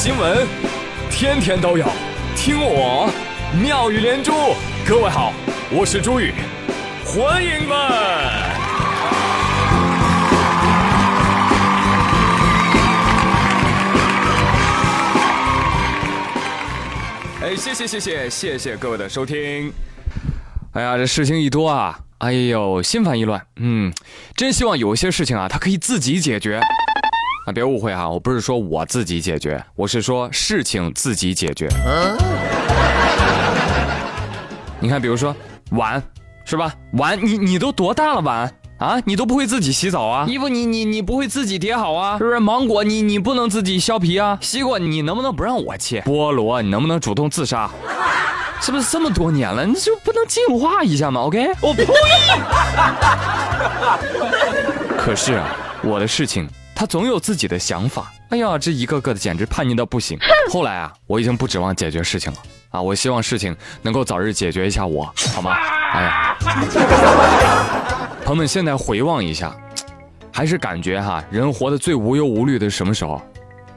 新闻，天天都有，听我妙语连珠。各位好，我是朱宇，欢迎们。哎，谢谢谢谢谢谢各位的收听。哎呀，这事情一多啊，哎呦，心烦意乱。嗯，真希望有些事情啊，它可以自己解决。啊，别误会哈，我不是说我自己解决，我是说事情自己解决。你看，比如说碗，是吧？碗，你你都多大了碗啊？你都不会自己洗澡啊？衣服你你你不会自己叠好啊？是不是？芒果你你不能自己削皮啊？西瓜你能不能不让我切？菠萝你能不能主动自杀？是不是这么多年了，你就不能进化一下吗？OK？我呸！可是啊，我的事情。他总有自己的想法，哎呀，这一个个的简直叛逆到不行。后来啊，我已经不指望解决事情了啊，我希望事情能够早日解决一下我，好吗？哎呀，朋友们，现在回望一下，还是感觉哈，人活得最无忧无虑的是什么时候？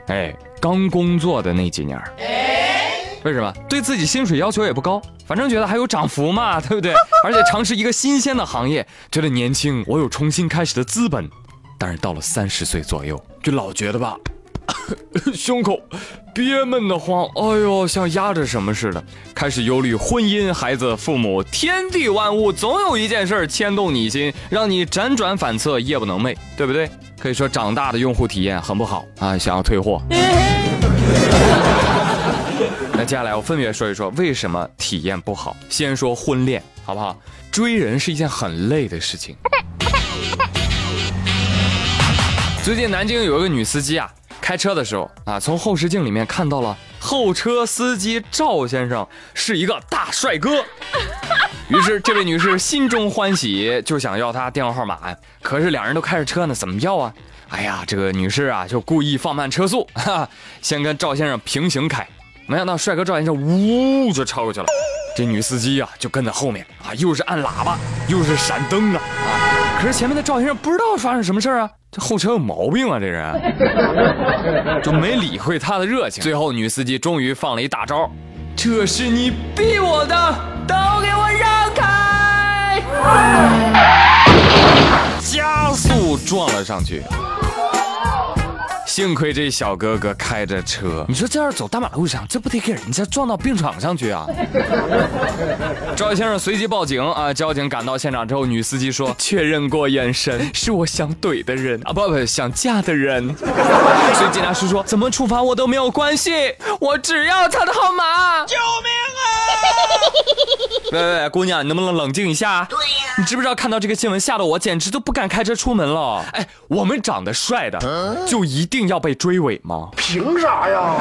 哎，刚工作的那几年。为什么？对自己薪水要求也不高，反正觉得还有涨幅嘛，对不对？而且尝试一个新鲜的行业，觉得年轻，我有重新开始的资本。但是到了三十岁左右，就老觉得吧，胸口憋闷的慌，哎呦，像压着什么似的，开始忧虑婚姻、孩子、父母，天地万物，总有一件事牵动你心，让你辗转反侧，夜不能寐，对不对？可以说长大的用户体验很不好啊，想要退货。那接下来我分别说一说为什么体验不好。先说婚恋，好不好？追人是一件很累的事情。最近南京有一个女司机啊，开车的时候啊，从后视镜里面看到了后车司机赵先生是一个大帅哥，于是这位女士心中欢喜，就想要他电话号码。可是两人都开着车呢，怎么要啊？哎呀，这个女士啊，就故意放慢车速，哈，先跟赵先生平行开，没想到帅哥赵先生呜就超过去了，这女司机啊就跟在后面啊，又是按喇叭，又是闪灯啊啊！可是前面的赵先生不知道发生什么事儿啊。这后车有毛病啊！这人 就没理会他的热情。最后，女司机终于放了一大招：“这是你逼我的，都给我让开！”加速撞了上去。幸亏这小哥哥开着车，你说这要是走大马路上，这不得给人家撞到病床上去啊？赵先生随即报警啊！交警赶到现场之后，女司机说：“确认过眼神，是我想怼的人啊，不不，想嫁的人。”所以警察叔说：“怎么处罚我都没有关系，我只要他的号码。”救命啊！喂喂喂，姑娘，你能不能冷静一下？对呀，你知不知道看到这个新闻，吓得我简直都不敢开车出门了。哎，我们长得帅的，就一定要被追尾吗？凭啥呀？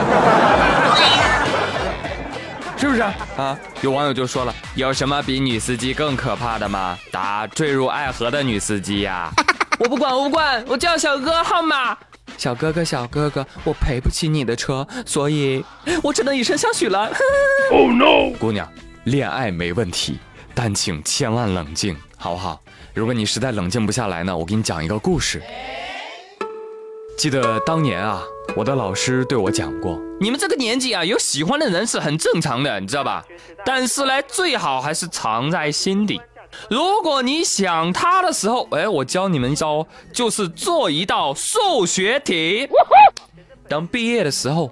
是不是啊？有网友就说了，有什么比女司机更可怕的吗？答：坠入爱河的女司机呀！我不管，我不管，我叫小哥号码。小哥哥，小哥哥，我赔不起你的车，所以我只能以身相许了。Oh no！姑娘，恋爱没问题，但请千万冷静，好不好？如果你实在冷静不下来呢，我给你讲一个故事。记得当年啊，我的老师对我讲过，你们这个年纪啊，有喜欢的人是很正常的，你知道吧？但是呢，最好还是藏在心底。如果你想他的时候，哎，我教你们一招，就是做一道数学题。等毕业的时候，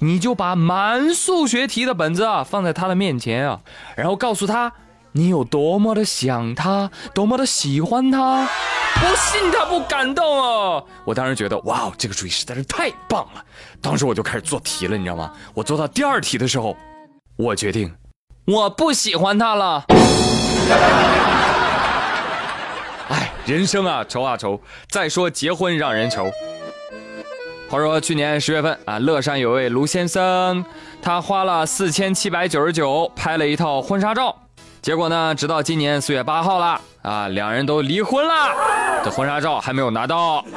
你就把满数学题的本子啊放在他的面前啊，然后告诉他你有多么的想他，多么的喜欢他。不信他不感动哦！我当时觉得，哇，这个主意实在是太棒了。当时我就开始做题了，你知道吗？我做到第二题的时候，我决定我不喜欢他了。哎，人生啊，愁啊愁。再说结婚让人愁。话说去年十月份啊，乐山有位卢先生，他花了四千七百九十九拍了一套婚纱照，结果呢，直到今年四月八号了啊，两人都离婚了，这婚纱照还没有拿到。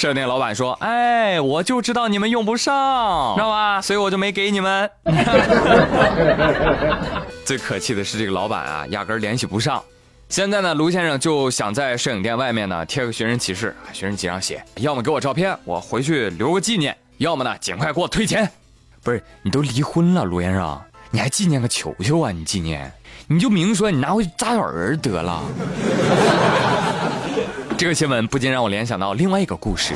设店老板说：“哎，我就知道你们用不上，知道吧？所以我就没给你们。”最可气的是这个老板啊，压根联系不上。现在呢，卢先生就想在摄影店外面呢贴个寻人启事，寻人启上写：要么给我照片，我回去留个纪念；要么呢尽快给我退钱。不是你都离婚了，卢先生，你还纪念个球球啊？你纪念，你就明说你拿回去扎小人得了。这个新闻不禁让我联想到另外一个故事。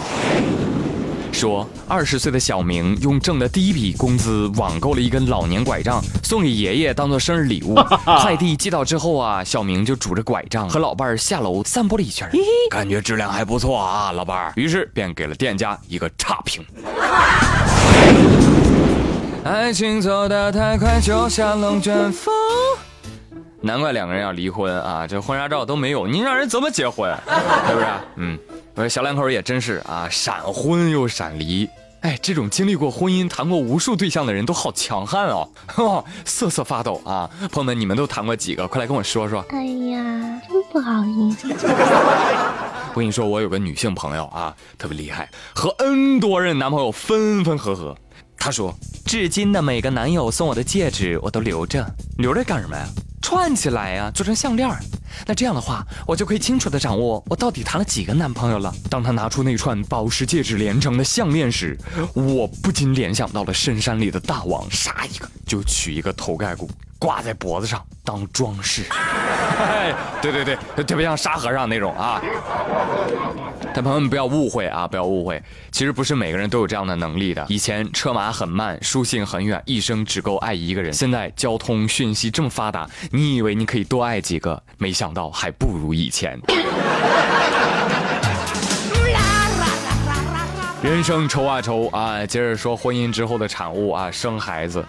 说，二十岁的小明用挣的第一笔工资网购了一根老年拐杖，送给爷爷当做生日礼物。快递寄到之后啊，小明就拄着拐杖和老伴儿下楼散步了一圈，感觉质量还不错啊，老伴儿。于是便给了店家一个差评。爱情走得太快，就像龙卷风。难怪两个人要离婚啊！这婚纱照都没有，您让人怎么结婚？是不是？嗯。我小两口也真是啊，闪婚又闪离，哎，这种经历过婚姻、谈过无数对象的人都好强悍哦，瑟瑟发抖啊！朋友们，你们都谈过几个？快来跟我说说。哎呀，真不好意思。我跟你说，我有个女性朋友啊，特别厉害，和 N 多任男朋友分分合合。她说，至今的每个男友送我的戒指，我都留着，留着干什么呀？串起来呀，做成项链那这样的话，我就可以清楚的掌握我到底谈了几个男朋友了。当他拿出那串宝石戒指连成的项链时，我不禁联想到了深山里的大王，杀一个就取一个头盖骨挂在脖子上当装饰。对对对，特别像沙和尚那种啊。但朋友们不要误会啊，不要误会，其实不是每个人都有这样的能力的。以前车马很慢，书信很远，一生只够爱一个人。现在交通讯息这么发达，你以为你可以多爱几个，没想到还不如以前。人生愁啊愁啊！接着说婚姻之后的产物啊，生孩子，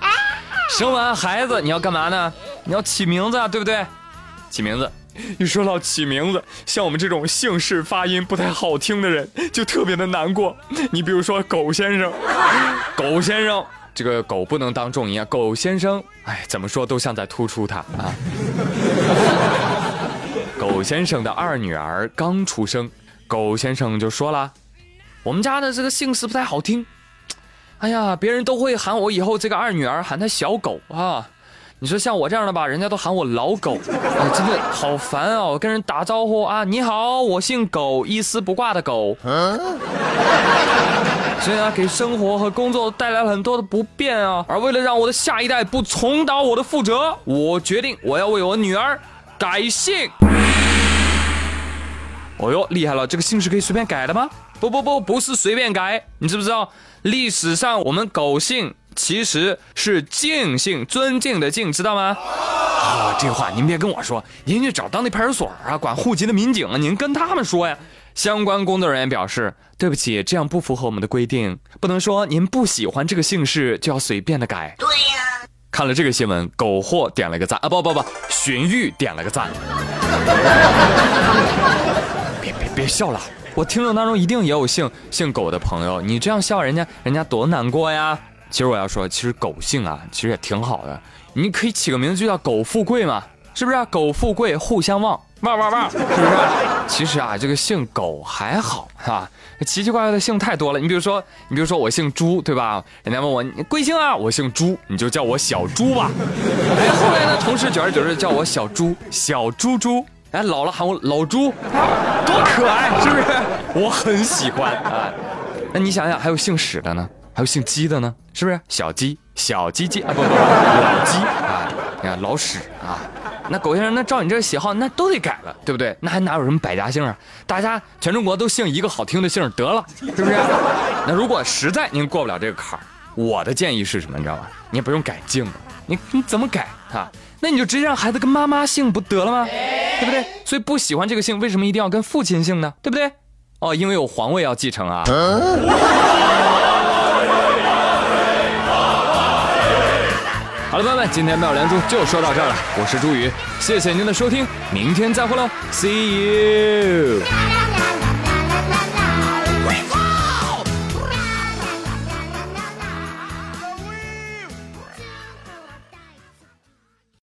生完孩子你要干嘛呢？你要起名字啊，对不对？起名字。一说到起名字，像我们这种姓氏发音不太好听的人，就特别的难过。你比如说狗先生，狗先生，这个狗不能当重音啊。狗先生，哎，怎么说都像在突出他啊。狗先生的二女儿刚出生，狗先生就说了：“我们家的这个姓氏不太好听，哎呀，别人都会喊我以后这个二女儿喊她小狗啊。”你说像我这样的吧，人家都喊我老狗，哎，真的好烦啊！我跟人打招呼啊，你好，我姓狗，一丝不挂的狗。嗯所以呢，给生活和工作带来了很多的不便啊。而为了让我的下一代不重蹈我的覆辙，我决定我要为我女儿改姓。哦哟，厉害了，这个姓是可以随便改的吗？不不不，不是随便改，你知不知道？历史上我们狗姓。其实是敬姓，尊敬的敬，知道吗？啊，这话您别跟我说，您去找当地派出所啊，管户籍的民警啊，您跟他们说呀。相关工作人员表示，对不起，这样不符合我们的规定，不能说您不喜欢这个姓氏就要随便的改。对呀。看了这个新闻，狗货点了个赞啊，不不不，荀彧点了个赞。别别别笑了，我听众当中一定也有姓姓狗的朋友，你这样笑人家，人家多难过呀。其实我要说，其实狗姓啊，其实也挺好的。你可以起个名字，就叫狗富贵嘛，是不是？狗富贵互相旺，旺旺旺，是不是？其实啊，这个姓狗还好，是吧？奇奇怪怪的姓太多了。你比如说，你比如说我姓朱，对吧？人家问我你贵姓啊？我姓朱，你就叫我小朱吧。哎，后来呢，同事久而久之叫我小朱，小猪猪。哎，老了喊我老朱，多可爱，是不是？我很喜欢啊。那你想想，还有姓史的呢？还有姓姬的呢，是不是小鸡、小鸡鸡啊？不不，老鸡啊！你看老史啊，那狗先生，那照你这个喜好，那都得改了，对不对？那还哪有什么百家姓啊？大家全中国都姓一个好听的姓得了，是不是？那如果实在您过不了这个坎儿，我的建议是什么？你知道吗？你也不用改姓，你你怎么改啊？那你就直接让孩子跟妈妈姓不得了吗？对不对？所以不喜欢这个姓，为什么一定要跟父亲姓呢？对不对？哦，因为有皇位要继承啊。好了，朋友们，今天妙连珠就说到这儿了。我是朱宇，谢谢您的收听，明天再会喽，See you。